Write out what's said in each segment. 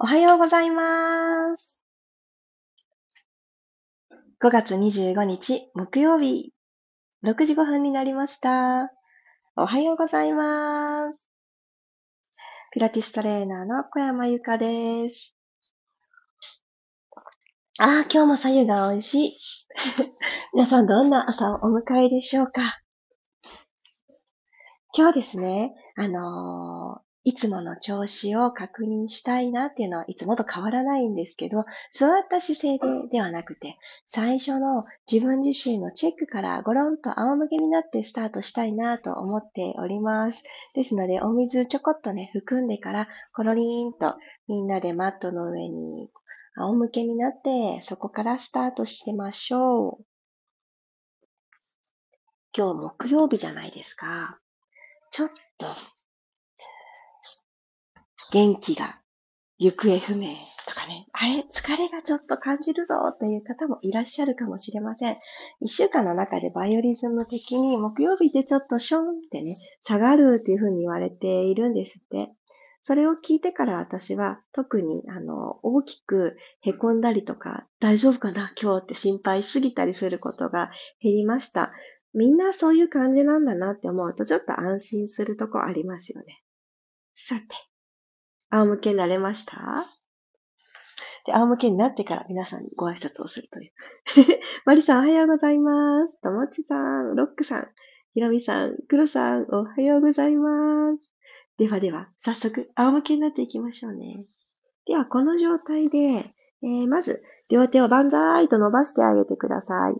おはようございます。5月25日木曜日、6時5分になりました。おはようございます。ピラティストレーナーの小山由かです。ああ、今日も左右が美味しい。皆さんどんな朝をお迎えでしょうか今日ですね、あのーいつもの調子を確認したいなっていうのはいつもと変わらないんですけど、座った姿勢でではなくて、最初の自分自身のチェックからゴロンと仰向けになってスタートしたいなと思っております。ですので、お水ちょこっとね、含んでから、コロリーンとみんなでマットの上に仰向けになって、そこからスタートしてましょう。今日木曜日じゃないですか。ちょっと元気が行方不明とかね、あれ、疲れがちょっと感じるぞっていう方もいらっしゃるかもしれません。一週間の中でバイオリズム的に木曜日でちょっとションってね、下がるっていうふうに言われているんですって。それを聞いてから私は特にあの大きく凹んだりとか大丈夫かな今日って心配すぎたりすることが減りました。みんなそういう感じなんだなって思うとちょっと安心するとこありますよね。さて、仰向けになれました？で、仰向けになってから皆さんにご挨拶をするという。マリさんおはようございます。ともちさん、ロックさん、ひろみさん、クロさん、おはようございます。ではでは、早速、仰向けになっていきましょうね。では、この状態で、えー、まず、両手を万歳と伸ばしてあげてください。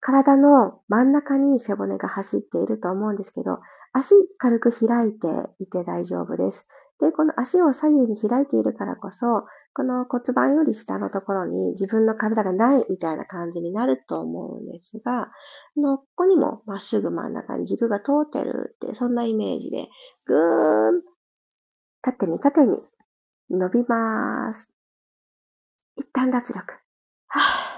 体の真ん中に背骨が走っていると思うんですけど、足軽く開いていて大丈夫です。で、この足を左右に開いているからこそ、この骨盤より下のところに自分の体がないみたいな感じになると思うんですが、のここにもまっすぐ真ん中に軸が通ってるって、そんなイメージで、ぐーん、縦に縦に伸びます。一旦脱力。はぁ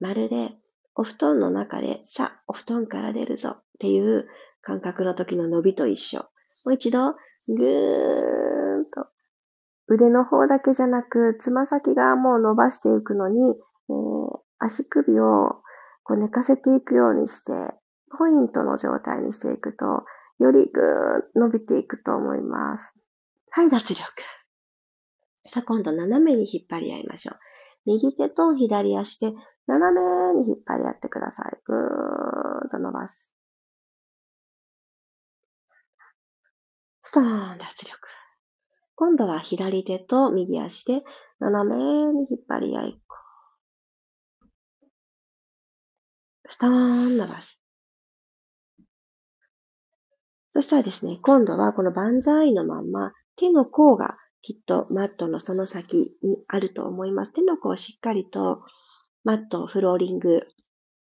まるでお布団の中で、さ、お布団から出るぞっていう感覚の時の伸びと一緒。もう一度、ぐーんと、腕の方だけじゃなく、つま先側も伸ばしていくのに、えー、足首をこう寝かせていくようにして、ポイントの状態にしていくと、よりぐーん伸びていくと思います。はい、脱力。さあ、今度斜めに引っ張り合いましょう。右手と左足で斜めに引っ張り合ってください。ぐーんと伸ばす。ストーン脱力。今度は左手と右足で斜めに引っ張り合い。ストーン伸ばす。そしたらですね、今度はこの万歳のまんま、手の甲がきっとマットのその先にあると思います。手の甲をしっかりとマット、フローリング、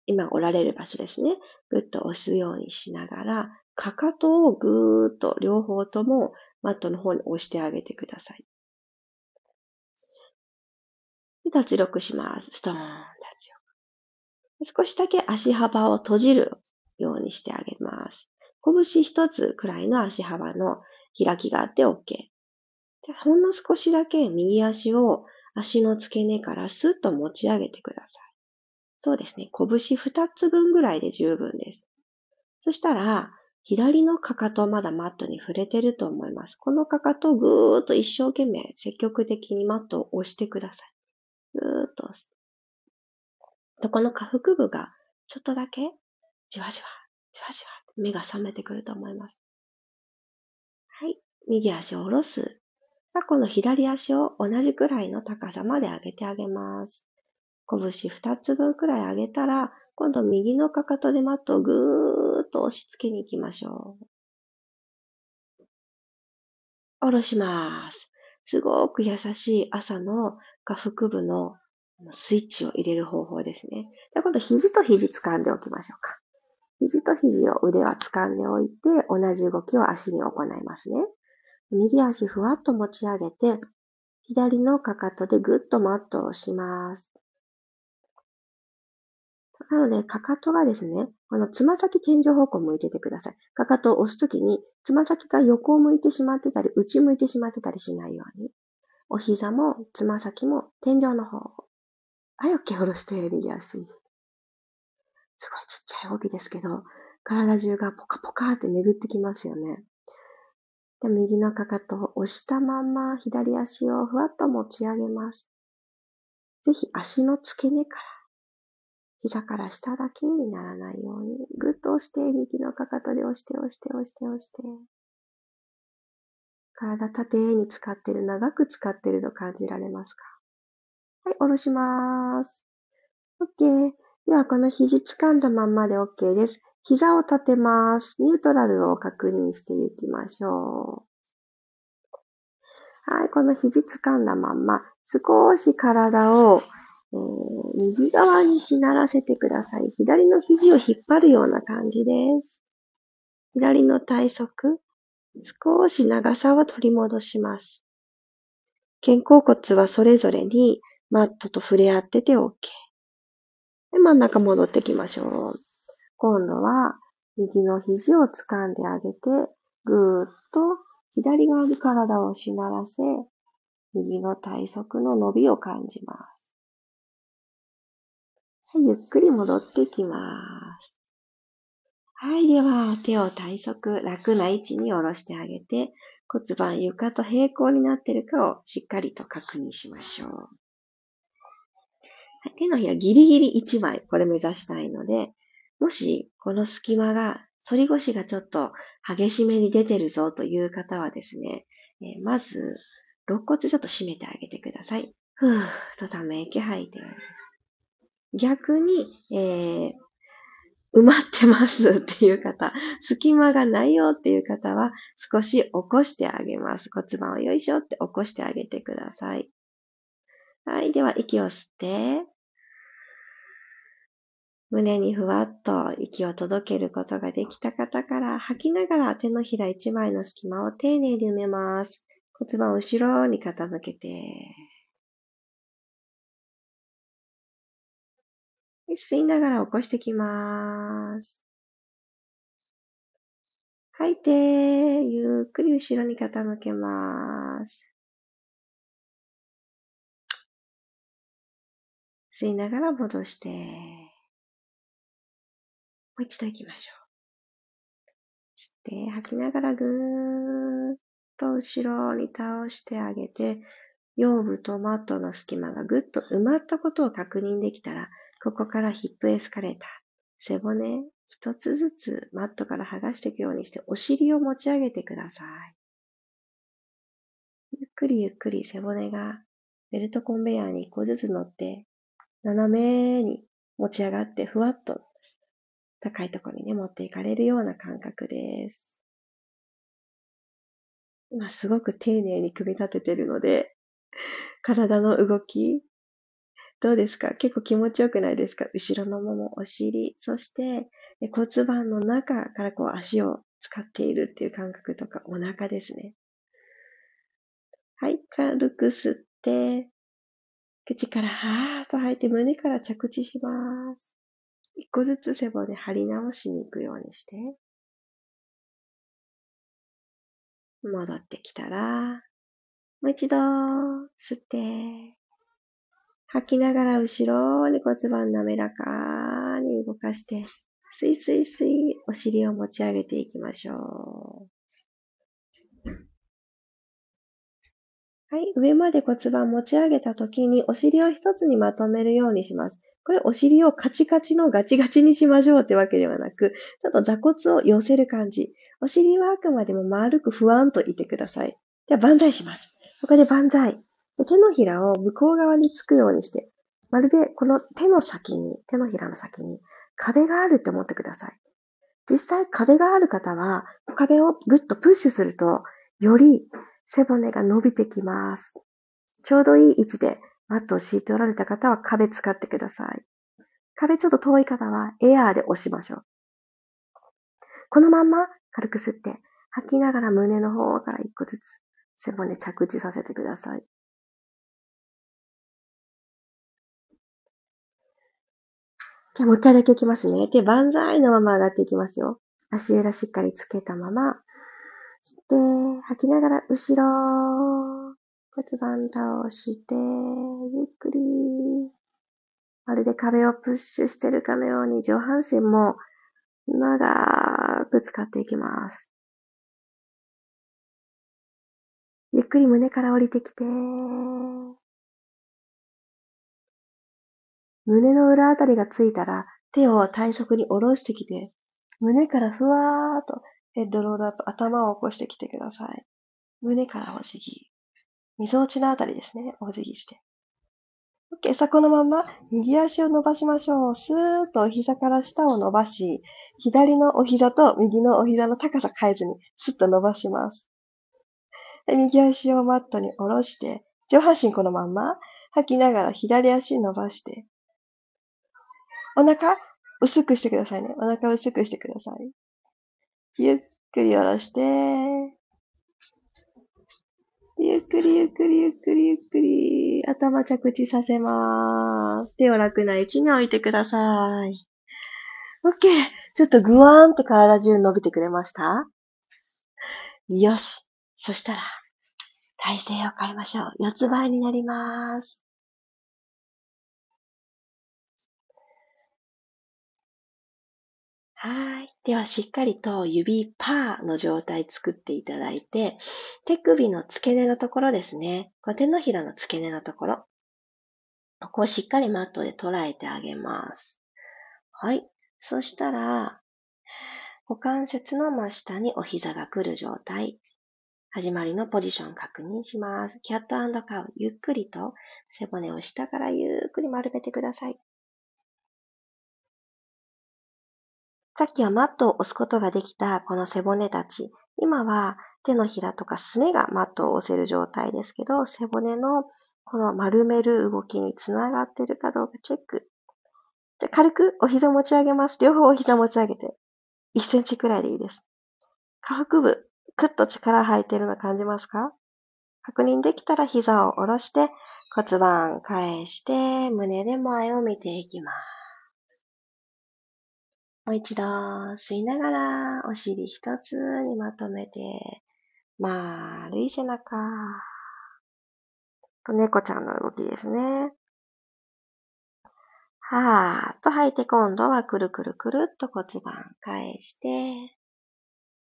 今おられる場所ですね。ぐっと押すようにしながら、かかとをぐーっと両方ともマットの方に押してあげてください。脱力します。ストーン、脱力。少しだけ足幅を閉じるようにしてあげます。拳一つくらいの足幅の開きがあって OK。ほんの少しだけ右足を足の付け根からスッと持ち上げてください。そうですね。拳二つ分ぐらいで十分です。そしたら、左のかかとまだマットに触れてると思います。このかかとをぐーっと一生懸命積極的にマットを押してください。ぐーっと押す。と、この下腹部がちょっとだけじわじわ、じわじわ目が覚めてくると思います。はい。右足を下ろす。この左足を同じくらいの高さまで上げてあげます。拳二つ分くらい上げたら、今度右のかかとでマットをぐーっと押し付けに行きましょう。下ろします。すごく優しい朝の下腹部のスイッチを入れる方法ですね。で今度肘と肘掴んでおきましょうか。肘と肘を腕は掴んでおいて、同じ動きを足に行いますね。右足ふわっと持ち上げて、左のかかとでぐっとマットをします。なので、かかとがですね、このつま先天井方向向いててください。かかとを押すときに、つま先が横を向いてしまってたり、内向いてしまってたりしないように。お膝も、つま先も、天井の方。はい、OK、下ろして、右足。すごいちっちゃい動きですけど、体中がポカポカって巡ってきますよね。で右のかかとを押したまま左足をふわっと持ち上げます。ぜひ足の付け根から膝から下だけにならないように、ぐっと押して、右のかかとで押して、押して、押して、押して。体縦に使ってる、長く使ってると感じられますか？はい、下ろします。OK。では、この肘掴んだまんまで OK です。膝を立てます。ニュートラルを確認していきましょう。はい、この肘掴んだまんま、少し体をえー、右側にしならせてください。左の肘を引っ張るような感じです。左の体側、少し長さを取り戻します。肩甲骨はそれぞれにマットと触れ合ってて OK。で、真ん中戻ってきましょう。今度は右の肘を掴んであげて、ぐーっと左側に体をしならせ、右の体側の伸びを感じます。はい、ゆっくり戻ってきます。はい、では手を体側、楽な位置に下ろしてあげて、骨盤床と平行になっているかをしっかりと確認しましょう。はい、手のひらギリギリ1枚、これ目指したいので、もしこの隙間が、反り腰がちょっと激しめに出てるぞという方はですね、え、まず、肋骨ちょっと締めてあげてください。ふーっとため息吐いて。逆に、えー、埋まってますっていう方、隙間がないよっていう方は少し起こしてあげます。骨盤をよいしょって起こしてあげてください。はい。では、息を吸って、胸にふわっと息を届けることができた方から吐きながら手のひら一枚の隙間を丁寧に埋めます。骨盤を後ろに傾けて、吸いながら起こしてきます。吐いて、ゆっくり後ろに傾けます。吸いながら戻して、もう一度行きましょう。吸って、吐きながらぐーっと後ろに倒してあげて、腰部とマットの隙間がぐっと埋まったことを確認できたら、ここからヒップエスカレーター。背骨一つずつマットから剥がしていくようにしてお尻を持ち上げてください。ゆっくりゆっくり背骨がベルトコンベヤーに一個ずつ乗って斜めに持ち上がってふわっと高いところにね持っていかれるような感覚です。今すごく丁寧に組み立ててるので 体の動きどうですか？結構気持ちよくないですか？後ろのもも、お尻、そして骨盤の中からこう足を使っているっていう感覚とかお腹ですね。はい、軽く吸って、口からはーっと吐いて胸から着地します。一個ずつ背骨張り直しに行くようにして。戻ってきたら、もう一度吸って、吐きながら後ろに骨盤滑らかに動かして、スイスイスイお尻を持ち上げていきましょう。はい。上まで骨盤持ち上げた時にお尻を一つにまとめるようにします。これお尻をカチカチのガチガチにしましょうってわけではなく、ちょっと座骨を寄せる感じ。お尻はあくまでも丸く不安といてください。では万歳します。ここで万歳。手のひらを向こう側につくようにして、まるでこの手の先に、手のひらの先に壁があるって思ってください。実際壁がある方は、壁をぐっとプッシュすると、より背骨が伸びてきます。ちょうどいい位置でマットを敷いておられた方は壁使ってください。壁ちょっと遠い方はエアーで押しましょう。このまま軽く吸って、吐きながら胸の方から一個ずつ背骨着地させてください。じゃあもう一回だけいきますね。で、万歳のまま上がっていきますよ。足裏しっかりつけたまま、吸って、吐きながら後ろ、骨盤倒して、ゆっくり、まるで壁をプッシュしてるかのように上半身も長く使っていきます。ゆっくり胸から降りてきて、胸の裏あたりがついたら手を体側に下ろしてきて、胸からふわーっとヘッドロールアップ、頭を起こしてきてください。胸からお辞儀。溝落ちのあたりですね。お辞儀して。OK。さあ、このまま右足を伸ばしましょう。スーッとお膝から下を伸ばし、左のお膝と右のお膝の高さ変えずに、スッと伸ばします。右足をマットに下ろして、上半身このまんま、吐きながら左足伸ばして、お腹薄くしてくださいね。お腹薄くしてください。ゆっくり下ろして、ゆっくりゆっくりゆっくりゆっくり頭着地させます。手を楽な位置に置いてください。OK。ちょっとぐわーんと体中伸びてくれました？よし。そしたら、体勢を変えましょう。四つ倍になります。はい。では、しっかりと指パーの状態作っていただいて、手首の付け根のところですね。こ手のひらの付け根のところ。ここをしっかりマットで捉えてあげます。はい。そしたら、股関節の真下にお膝が来る状態。始まりのポジション確認します。キャットカウ。ゆっくりと背骨を下からゆっくり丸めてください。さっきはマットを押すことができたこの背骨たち。今は手のひらとかすねがマットを押せる状態ですけど、背骨のこの丸める動きにつながってるかどうかチェック。じゃ軽くお膝持ち上げます。両方お膝持ち上げて。1センチくらいでいいです。下腹部、くっと力入っているの感じますか？確認できたら膝を下ろして骨盤返して胸で前を見ていきます。もう一度吸いながらお尻一つにまとめて、丸い背中。猫ちゃんの動きですね。はーっと吐いて今度はくるくるくるっと骨盤返して、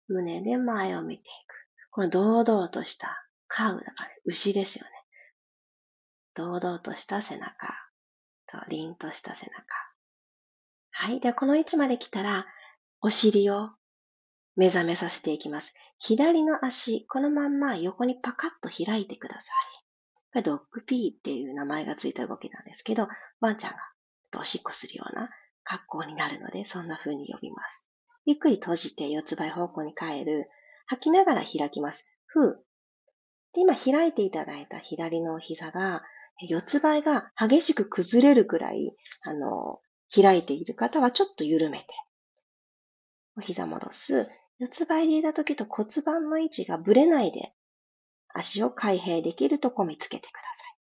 胸で前を見ていく。この堂々としたカウだから、ね、牛ですよね。堂々とした背中と凛とした背中。はい。では、この位置まで来たら、お尻を目覚めさせていきます。左の足、このまんま横にパカッと開いてください。これドッグピーっていう名前がついた動きなんですけど、ワンちゃんがちょっとおしっこするような格好になるので、そんな風に呼びます。ゆっくり閉じて四つ倍方向に変える。吐きながら開きます。ふう。で、今開いていただいた左の膝が、四つ倍が激しく崩れるくらい、あの、開いている方はちょっと緩めて、お膝戻す。四つ倍でいた時と骨盤の位置がぶれないで、足を開閉できるとこ見つけてください。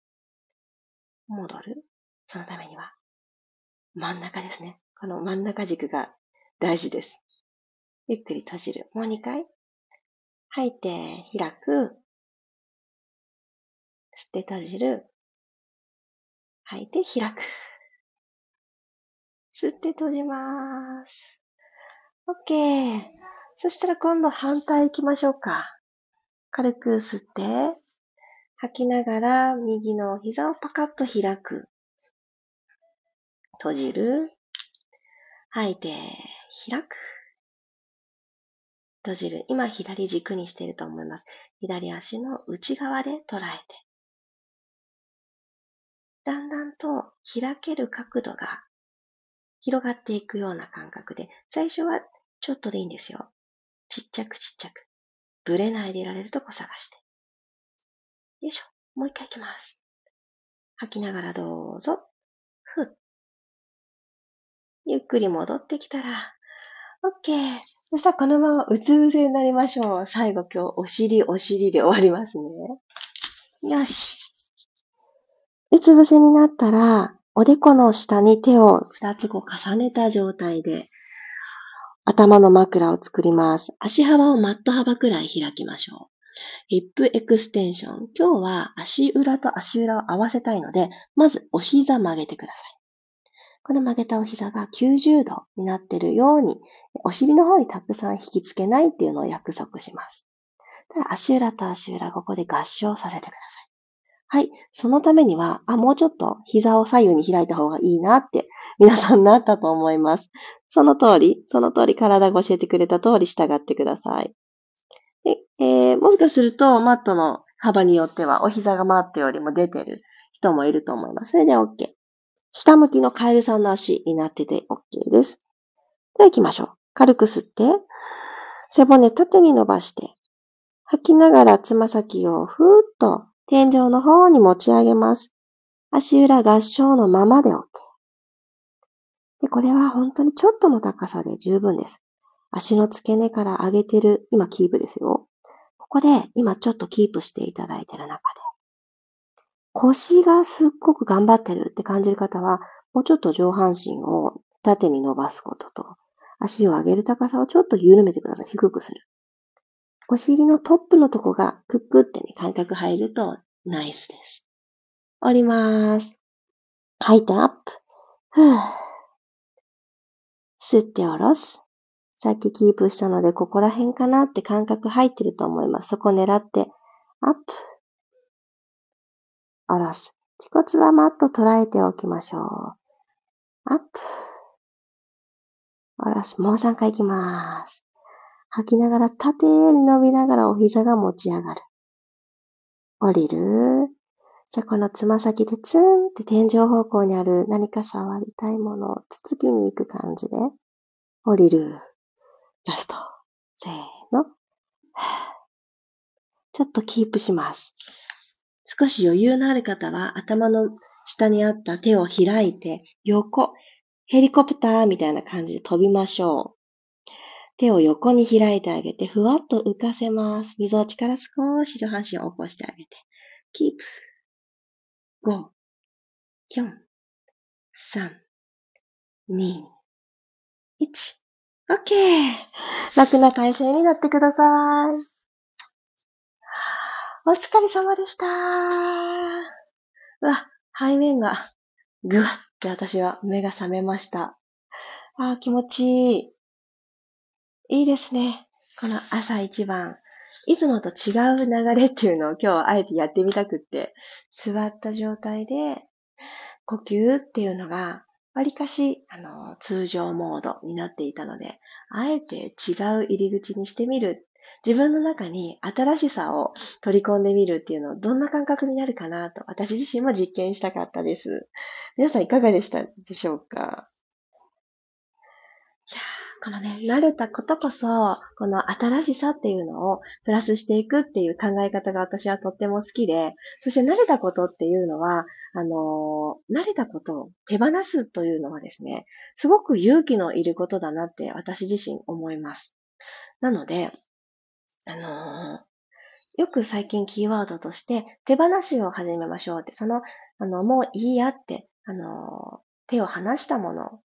戻る。そのためには、真ん中ですね。この真ん中軸が大事です。ゆっくり閉じる。もう二回。吐いて、開く。吸って閉じる。吐いて、開く。吸って閉じます。OK。そしたら今度反対行きましょうか。軽く吸って、吐きながら右の膝をパカッと開く。閉じる。吐いて、開く。閉じる。今左軸にしていると思います。左足の内側で捉えて。だんだんと開ける角度が広がっていくような感覚で、最初はちょっとでいいんですよ。ちっちゃくちっちゃく。ぶれないでいられるとこ探して。よいしょ。もう一回いきます。吐きながらどうぞ。ふっ。ゆっくり戻ってきたら、OK。そしたらこのままうつ伏せになりましょう。最後今日お尻お尻で終わりますね。よし。うつ伏せになったら、おでこの下に手を二つこう重ねた状態で、頭の枕を作ります。足幅をマット幅くらい開きましょう。ヒップエクステンション。今日は足裏と足裏を合わせたいので、まずお膝曲げてください。この曲げたお膝が90度になっているように、お尻の方にたくさん引きつけないっていうのを約束します。ただ足裏と足裏、ここで合掌させてください。はい。そのためには、あ、もうちょっと膝を左右に開いた方がいいなって皆さんなったと思います。その通り、その通り体が教えてくれた通り従ってください。えー、もしかするとマットの幅によってはお膝がマットよりも出てる人もいると思います。それで OK。下向きのカエルさんの足になってて OK です。では行きましょう。軽く吸って、背骨縦に伸ばして、吐きながらつま先をふーっと天井の方に持ち上げます。足裏合掌のままで OK。でこれは本当にちょっとの高さで十分です。足の付け根から上げてる、今キープですよ。ここで今ちょっとキープしていただいてる中で、腰がすっごく頑張ってるって感じる方は、もうちょっと上半身を縦に伸ばすことと、足を上げる高さをちょっと緩めてください。低くする。お尻のトップのとこがクックってね、感覚入るとナイスです。降ります。吐いてアップ。ふぅ。吸って下ろす。さっきキープしたので、ここら辺かなって感覚入ってると思います。そこ狙って、アップ。下ろす。恥骨はマット捉えておきましょう。アップ。下ろす。もう3回いきます。吐きながら縦に伸びながらお膝が持ち上がる。降りる。じゃあこのつま先でツンって天井方向にある何か触りたいものをつつきに行く感じで降りる。ラスト。せーの。ちょっとキープします。少し余裕のある方は頭の下にあった手を開いて横、ヘリコプターみたいな感じで飛びましょう。手を横に開いてあげて、ふわっと浮かせます。溝落ちから少し上半身を起こしてあげて。キープ。5、4、3、2、1。OK! 楽な体勢になってください。お疲れ様でした。うわ、背面がぐわって私は目が覚めました。あ気持ちいい。いいですね。この朝一番。いつもと違う流れっていうのを今日あえてやってみたくって、座った状態で呼吸っていうのが、わりかし、あの、通常モードになっていたので、あえて違う入り口にしてみる。自分の中に新しさを取り込んでみるっていうのをどんな感覚になるかなと、私自身も実験したかったです。皆さんいかがでしたでしょうか？このね、慣れたことこそ、この新しさっていうのをプラスしていくっていう考え方が私はとっても好きで、そして慣れたことっていうのは、あの慣れたことを手放すというのはですね、すごく勇気のいることだなって私自身思います。なので、あのよく最近キーワードとして手放しを始めましょうって、その、あの、もういいやって、あの手を離したもの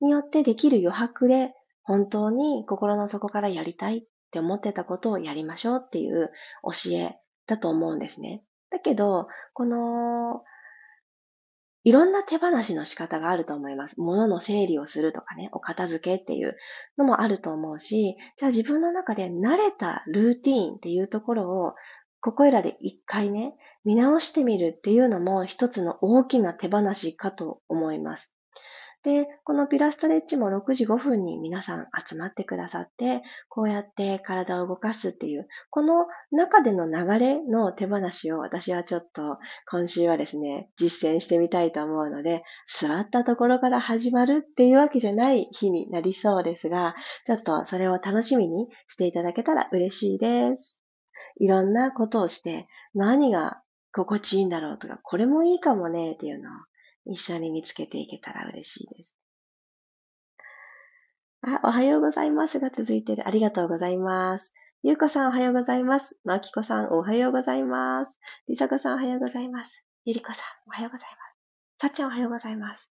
によってできる余白で本当に心の底からやりたいって思ってたことをやりましょうっていう教えだと思うんですね。だけど、この、いろんな手放しの仕方があると思います。物の整理をするとかね、お片付けっていうのもあると思うし、じゃあ自分の中で慣れたルーティーンっていうところを、ここいらで一回ね、見直してみるっていうのも一つの大きな手放しかと思います。で、このピラストレッチも6時5分に皆さん集まってくださって、こうやって体を動かすっていう、この中での流れの手放しを私はちょっと今週はですね、実践してみたいと思うので、座ったところから始まるっていうわけじゃない日になりそうですが、ちょっとそれを楽しみにしていただけたら嬉しいです。いろんなことをして何が心地いいんだろうとか、これもいいかもねっていうのを一緒に見つけていけたら嬉しいです。あ、おはようございますが続いてる。ありがとうございます。ゆうこさんおはようございます。まきこさんおはようございます。りさこさんおはようございます。ゆりこさんおはようございます。さっちゃんおはようございます。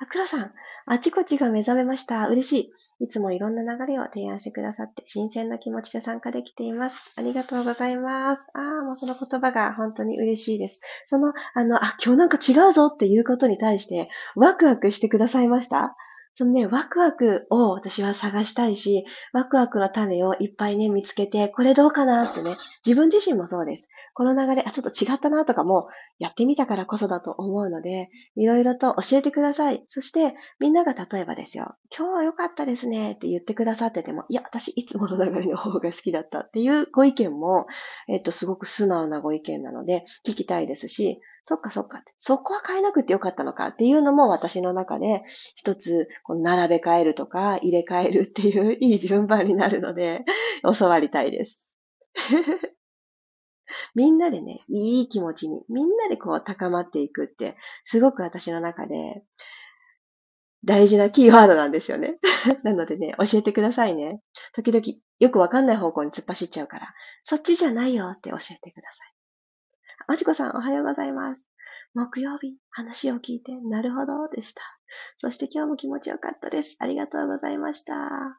あ、黒さん、あちこちが目覚めました。嬉しい。いつもいろんな流れを提案してくださって、新鮮な気持ちで参加できています。ありがとうございます。ああ、もうその言葉が本当に嬉しいです。その、あの、あ、今日なんか違うぞっていうことに対して、ワクワクしてくださいました？そのね、ワクワクを私は探したいし、ワクワクの種をいっぱいね、見つけて、これどうかなってね、自分自身もそうです。この流れ、あ、ちょっと違ったなとかも、やってみたからこそだと思うので、いろいろと教えてください。そして、みんなが例えばですよ、今日は良かったですねって言ってくださってても、いや、私いつもの流れの方が好きだったっていうご意見も、えっと、すごく素直なご意見なので、聞きたいですし、そっかそっか、そこは変えなくてよかったのかっていうのも私の中で一つこう並べ替えるとか入れ替えるっていう いい順番になるので教わりたいです。みんなでね、いい気持ちに、みんなでこう高まっていくって、すごく私の中で大事なキーワードなんですよね。なのでね、教えてくださいね。時々よくわかんない方向に突っ走っちゃうから、そっちじゃないよって教えてください。まちこさん、おはようございます。木曜日、話を聞いて、なるほど、でした。そして今日も気持ちよかったです。ありがとうございました。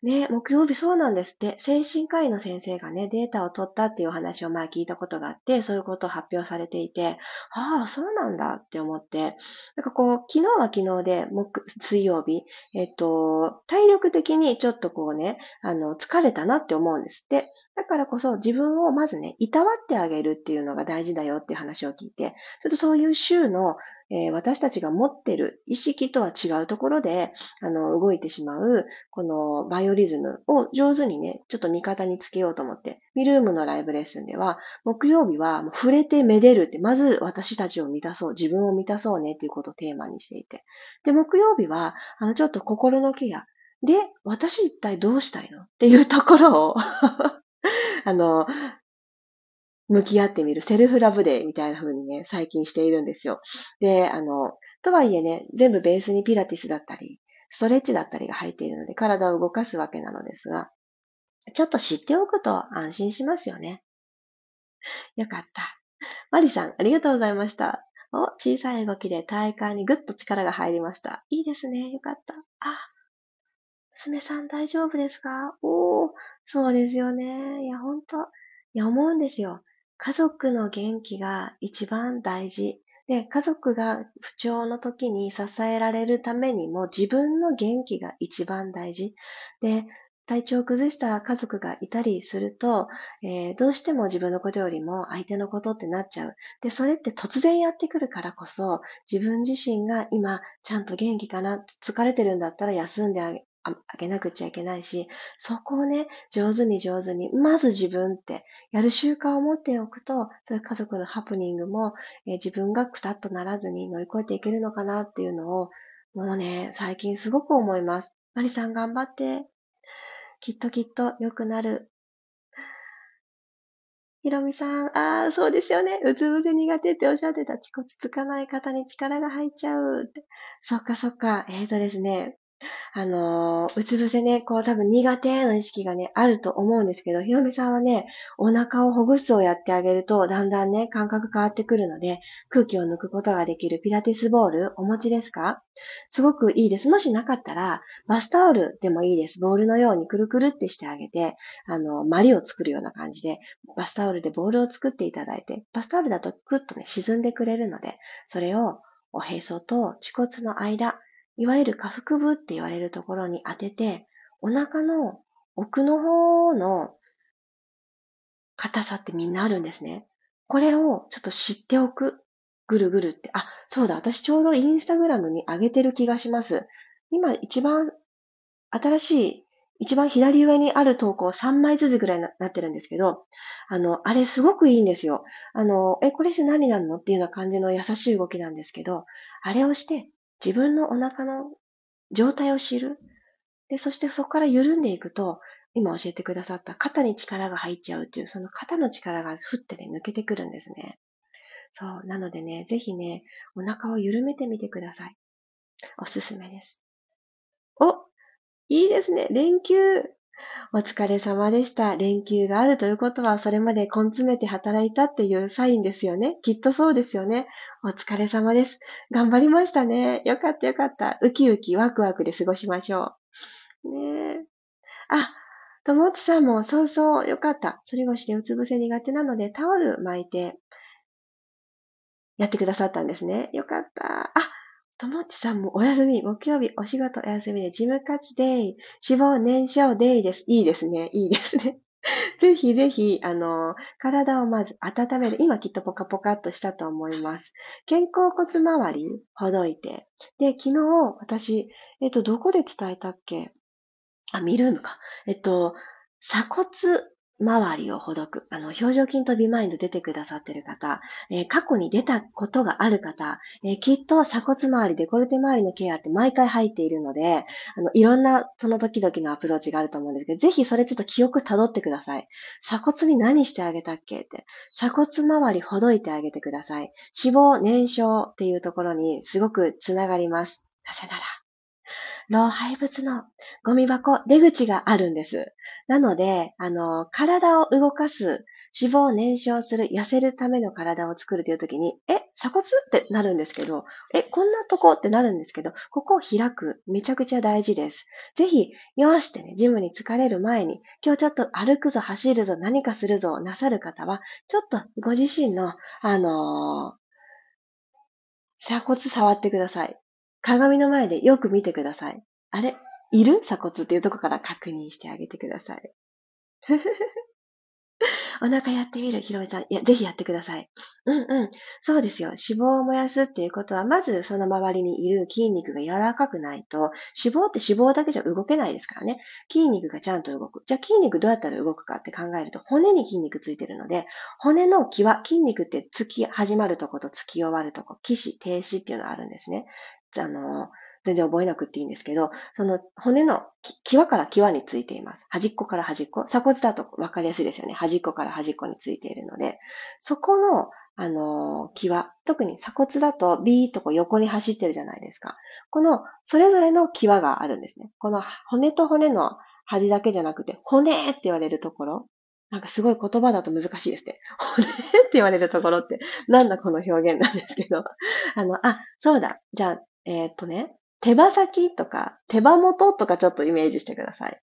ね、木曜日そうなんですって。精神科医の先生がね、データを取ったっていうお話をまあ聞いたことがあって、そういうことを発表されていて、ああ、そうなんだって思って、なんかこう、昨日は昨日で、木、水曜日、えっと、体力的にちょっとこうね、あの、疲れたなって思うんですって。だからこそ自分をまずね、いたわってあげるっていうのが大事だよっていう話を聞いて、ちょっとそういう週のえー、私たちが持ってる意識とは違うところで、あの、動いてしまう、このバイオリズムを上手にね、ちょっと味方につけようと思って、ミルームのライブレッスンでは、木曜日はもう触れてめでるって、まず私たちを満たそう、自分を満たそうねっていうことをテーマにしていて。で、木曜日は、あの、ちょっと心のケア。で、私一体どうしたいの？っていうところを あの、向き合ってみるセルフラブデーみたいな風にね、最近しているんですよ。で、あの、とはいえね、全部ベースにピラティスだったり、ストレッチだったりが入っているので、体を動かすわけなのですが、ちょっと知っておくと安心しますよね。よかった。マリさん、ありがとうございました。お、小さい動きで体幹にぐっと力が入りました。いいですね。よかった。あ、娘さん大丈夫ですか？おー、そうですよね。いや、ほんと。いや、思うんですよ。家族の元気が一番大事。で、家族が不調の時に支えられるためにも自分の元気が一番大事。で、体調を崩した家族がいたりすると、えー、どうしても自分のことよりも相手のことってなっちゃう。で、それって突然やってくるからこそ、自分自身が今ちゃんと元気かな、疲れてるんだったら休んでああげなくちゃいけないし、そこをね、上手に上手に、まず自分ってやる習慣を持っておくと、そういう家族のハプニングも、えー、自分がくたっとならずに乗り越えていけるのかなっていうのを、もうね、最近すごく思います。マリさん頑張って。きっときっと良くなる。ひろみさん、ああ、そうですよね。うつ伏せ苦手っておっしゃってた。ちこつつかない方に力が入っちゃうって。そっかそっか。えっ、ー、とですね。あのうつ伏せね、こう多分苦手の意識がね、あると思うんですけど、ひろみさんはね、お腹をほぐすをやってあげると、だんだんね、感覚変わってくるので、空気を抜くことができるピラティスボールお持ちですか？すごくいいです。もしなかったら、バスタオルでもいいです。ボールのようにくるくるってしてあげて、あの、マリを作るような感じで、バスタオルでボールを作っていただいて、バスタオルだとクッとね、沈んでくれるので、それをおへそと恥骨の間、いわゆる下腹部って言われるところに当てて、お腹の奥の方の硬さってみんなあるんですね。これをちょっと知っておく。ぐるぐるって。あ、そうだ。私ちょうどインスタグラムに上げてる気がします。今一番新しい、一番左上にある投稿3枚ずつぐらいになってるんですけど、あの、あれすごくいいんですよ。あの、え、これして何なの？っていうような感じの優しい動きなんですけど、あれをして自分のお腹の状態を知る。で、そしてそこから緩んでいくと、今教えてくださった肩に力が入っちゃうっていう、その肩の力がふってね、抜けてくるんですね。そう。なのでね、ぜひね、お腹を緩めてみてください。おすすめです。おいいですね。連休。お疲れ様でした。連休があるということは、それまで根詰めて働いたっていうサインですよね。きっとそうですよね。お疲れ様です。頑張りましたね。よかったよかった。ウキウキワクワクで過ごしましょう。ねえ。あ、ともつさんも、そうそう、よかった。それ越しでうつ伏せ苦手なので、タオル巻いて、やってくださったんですね。よかった。あ、ともちさんもお休み、木曜日お仕事お休みで、事務活デイ、脂肪燃焼デイです。いいですね。いいですね。ぜひぜひ、あの、体をまず温める。今きっとポカポカっとしたと思います。肩甲骨周り、ほどいて。で、昨日、私、えっと、どこで伝えたっけ？あ、見るのか。えっと、鎖骨周りをほどく。あの、表情筋とビマインド出てくださってる方、えー、過去に出たことがある方、えー、きっと鎖骨周り、デコルテ周りのケアって毎回入っているので、あの、いろんなその時々のアプローチがあると思うんですけど、ぜひそれちょっと記憶辿ってください。鎖骨に何してあげたっけって。鎖骨周りほどいてあげてください。脂肪燃焼っていうところにすごくつながります。なぜなら、老廃物のゴミ箱、出口があるんです。なので、あの、体を動かす、脂肪を燃焼する、痩せるための体を作るという時に、え、鎖骨？ってなるんですけど、え、こんなとこ？ってなるんですけど、ここを開く、めちゃくちゃ大事です。ぜひ、よしってね、ジムに疲れる前に、今日ちょっと歩くぞ、走るぞ、何かするぞ、なさる方は、ちょっとご自身の、あのー、鎖骨触ってください。鏡の前でよく見てください。あれ？いる？鎖骨っていうとこから確認してあげてください。お腹やってみる、ひろみさん。いや、ぜひやってください。うんうん。そうですよ。脂肪を燃やすっていうことは、まずその周りにいる筋肉が柔らかくないと、脂肪って脂肪だけじゃ動けないですからね。筋肉がちゃんと動く。じゃあ筋肉どうやったら動くかって考えると、骨に筋肉ついてるので、骨の際、筋肉って突き始まるとこと突き終わるとこ、起死、停止っていうのがあるんですね。あの、全然覚えなくていいんですけど、その骨の際から際についています。端っこから端っこ。鎖骨だと分かりやすいですよね。端っこから端っこについているので、そこの、あの、際、特に鎖骨だとビーっとこう横に走ってるじゃないですか。この、それぞれの際があるんですね。この骨と骨の端だけじゃなくて、骨って言われるところ。なんかすごい言葉だと難しいですね。骨って言われるところって、なんだこの表現なんですけど。あの、あ、そうだ。じゃあ、えー、っとね、手羽先とか手羽元とかちょっとイメージしてください。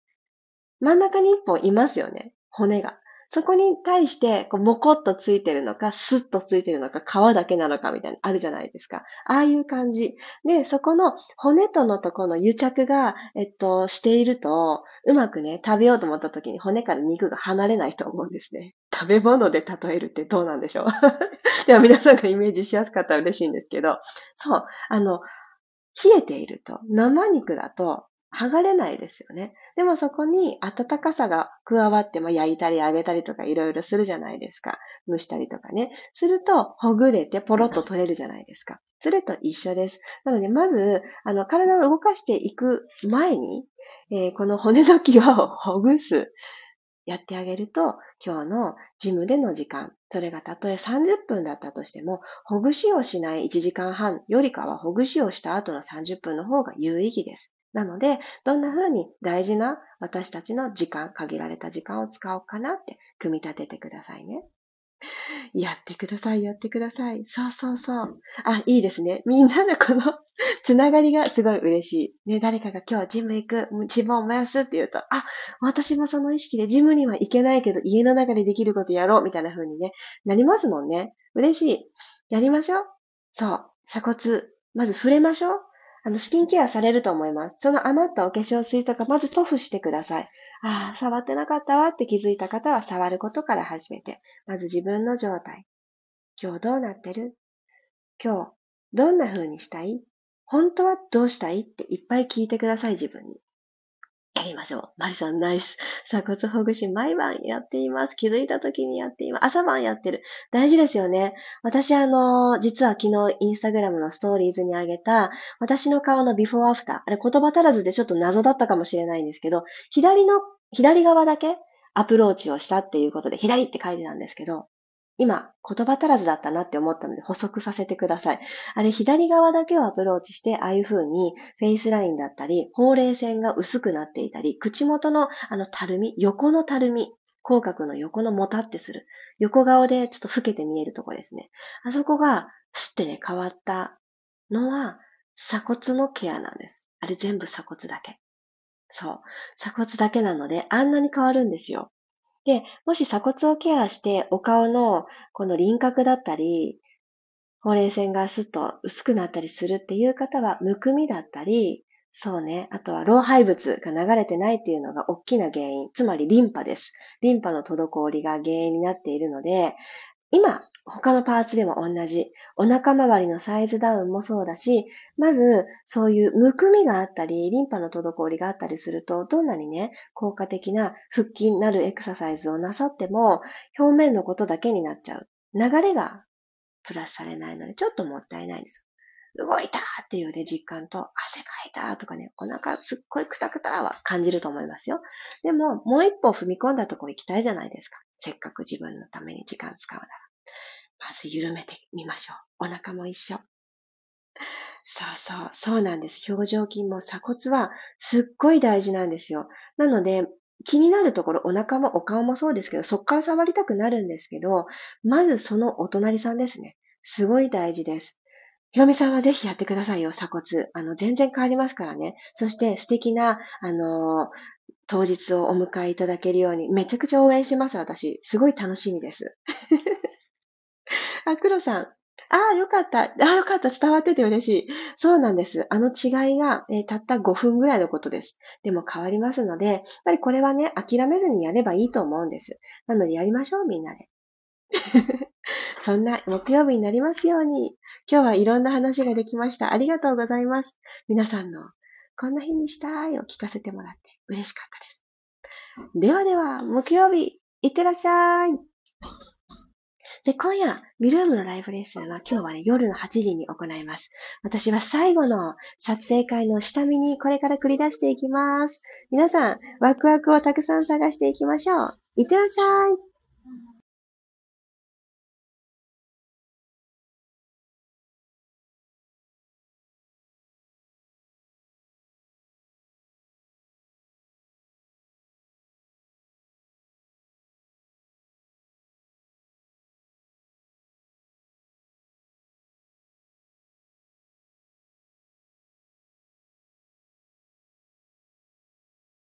真ん中に一本いますよね。骨が。そこに対して、こう、もこっとついてるのか、スッとついてるのか、皮だけなのかみたいな、あるじゃないですか。ああいう感じ。で、そこの骨とのとこの癒着が、えっと、していると、うまくね、食べようと思った時に骨から肉が離れないと思うんですね。食べ物で例えるってどうなんでしょう では皆さんがイメージしやすかったら嬉しいんですけど、そう、あの、冷えていると、生肉だと剥がれないですよね。でもそこに温かさが加わって、まあ、焼いたり揚げたりとかいろいろするじゃないですか。蒸したりとかね。すると、ほぐれてポロッと取れるじゃないですか。それと一緒です。なので、まず、あの、体を動かしていく前に、えー、この骨の際をほぐす。やってあげると、今日のジムでの時間、それがたとえ30分だったとしても、ほぐしをしない1時間半よりかはほぐしをした後の30分の方が有意義です。なので、どんな風に大事な私たちの時間、限られた時間を使おうかなって組み立ててくださいね。やってください、やってください。そうそうそう。あ、いいですね。みんなのこの つながりがすごい嬉しい。ね、誰かが今日ジム行く、脂肪を燃やすって言うと、あ、私もその意識でジムには行けないけど家の中でできることやろうみたいな風にね、なりますもんね。嬉しい。やりましょう。そう。鎖骨、まず触れましょう。あの、スキンケアされると思います。その余ったお化粧水とか、まず塗布してください。ああ、触ってなかったわって気づいた方は触ることから始めて、まず自分の状態。今日どうなってる？今日、どんな風にしたい？本当はどうしたい？っていっぱい聞いてください、自分に。やりましょう。マリさんナイス。鎖骨ほぐし毎晩やっています。気づいた時にやっています。朝晩やってる。大事ですよね。私あの、実は昨日インスタグラムのストーリーズにあげた私の顔のビフォーアフター。あれ言葉足らずでちょっと謎だったかもしれないんですけど、左の、左側だけアプローチをしたっていうことで左って書いてたんですけど、今、言葉足らずだったなって思ったので補足させてください。あれ、左側だけをアプローチして、ああいう風にフェイスラインだったり、ほうれい線が薄くなっていたり、口元のあのたるみ、横のたるみ、口角の横のもたってする。横顔でちょっと老けて見えるところですね。あそこが、スってね、変わったのは、鎖骨のケアなんです。あれ全部鎖骨だけ。そう。鎖骨だけなので、あんなに変わるんですよ。で、もし鎖骨をケアしてお顔のこの輪郭だったり、ほうれい線がスッと薄くなったりするっていう方は、むくみだったり、そうね。あとは老廃物が流れてないっていうのが大きな原因。つまりリンパです。リンパの滞りが原因になっているので、今、他のパーツでも同じ。お腹周りのサイズダウンもそうだし、まず、そういうむくみがあったり、リンパの滞りがあったりすると、どんなにね、効果的な腹筋なるエクササイズをなさっても、表面のことだけになっちゃう。流れがプラスされないので、ちょっともったいないです。動いたっていうね、実感と、汗かいたとかね、お腹すっごいくたくたは感じると思いますよ。でも、もう一歩踏み込んだとこ行きたいじゃないですか。せっかく自分のために時間使うなら。まず緩めてみましょう。お腹も一緒。そうそう、そうなんです。表情筋も鎖骨はすっごい大事なんですよ。なので、気になるところ、お腹もお顔もそうですけど、そっから触りたくなるんですけど、まずそのお隣さんですね。すごい大事です。ひろみさんはぜひやってくださいよ、鎖骨。あの、全然変わりますからね。そして素敵な、あの当日をお迎えいただけるように、めちゃくちゃ応援します、私。すごい楽しみです。あ、黒さん。ああ、よかった。ああ、よかった。伝わってて嬉しい。そうなんです。あの違いが、えー、たった5分ぐらいのことです。でも変わりますので、やっぱりこれはね、諦めずにやればいいと思うんです。なのでやりましょう、みんなで。そんな木曜日になりますように。今日はいろんな話ができました。ありがとうございます。皆さんのこんな日にしたいを聞かせてもらって嬉しかったです。ではでは、木曜日、いってらっしゃい。で、今夜、ミルームのライブレッスンは今日はね、夜の8時に行います。私は最後の撮影会の下見にこれから繰り出していきます。皆さん、ワクワクをたくさん探していきましょう。いってらっしゃい。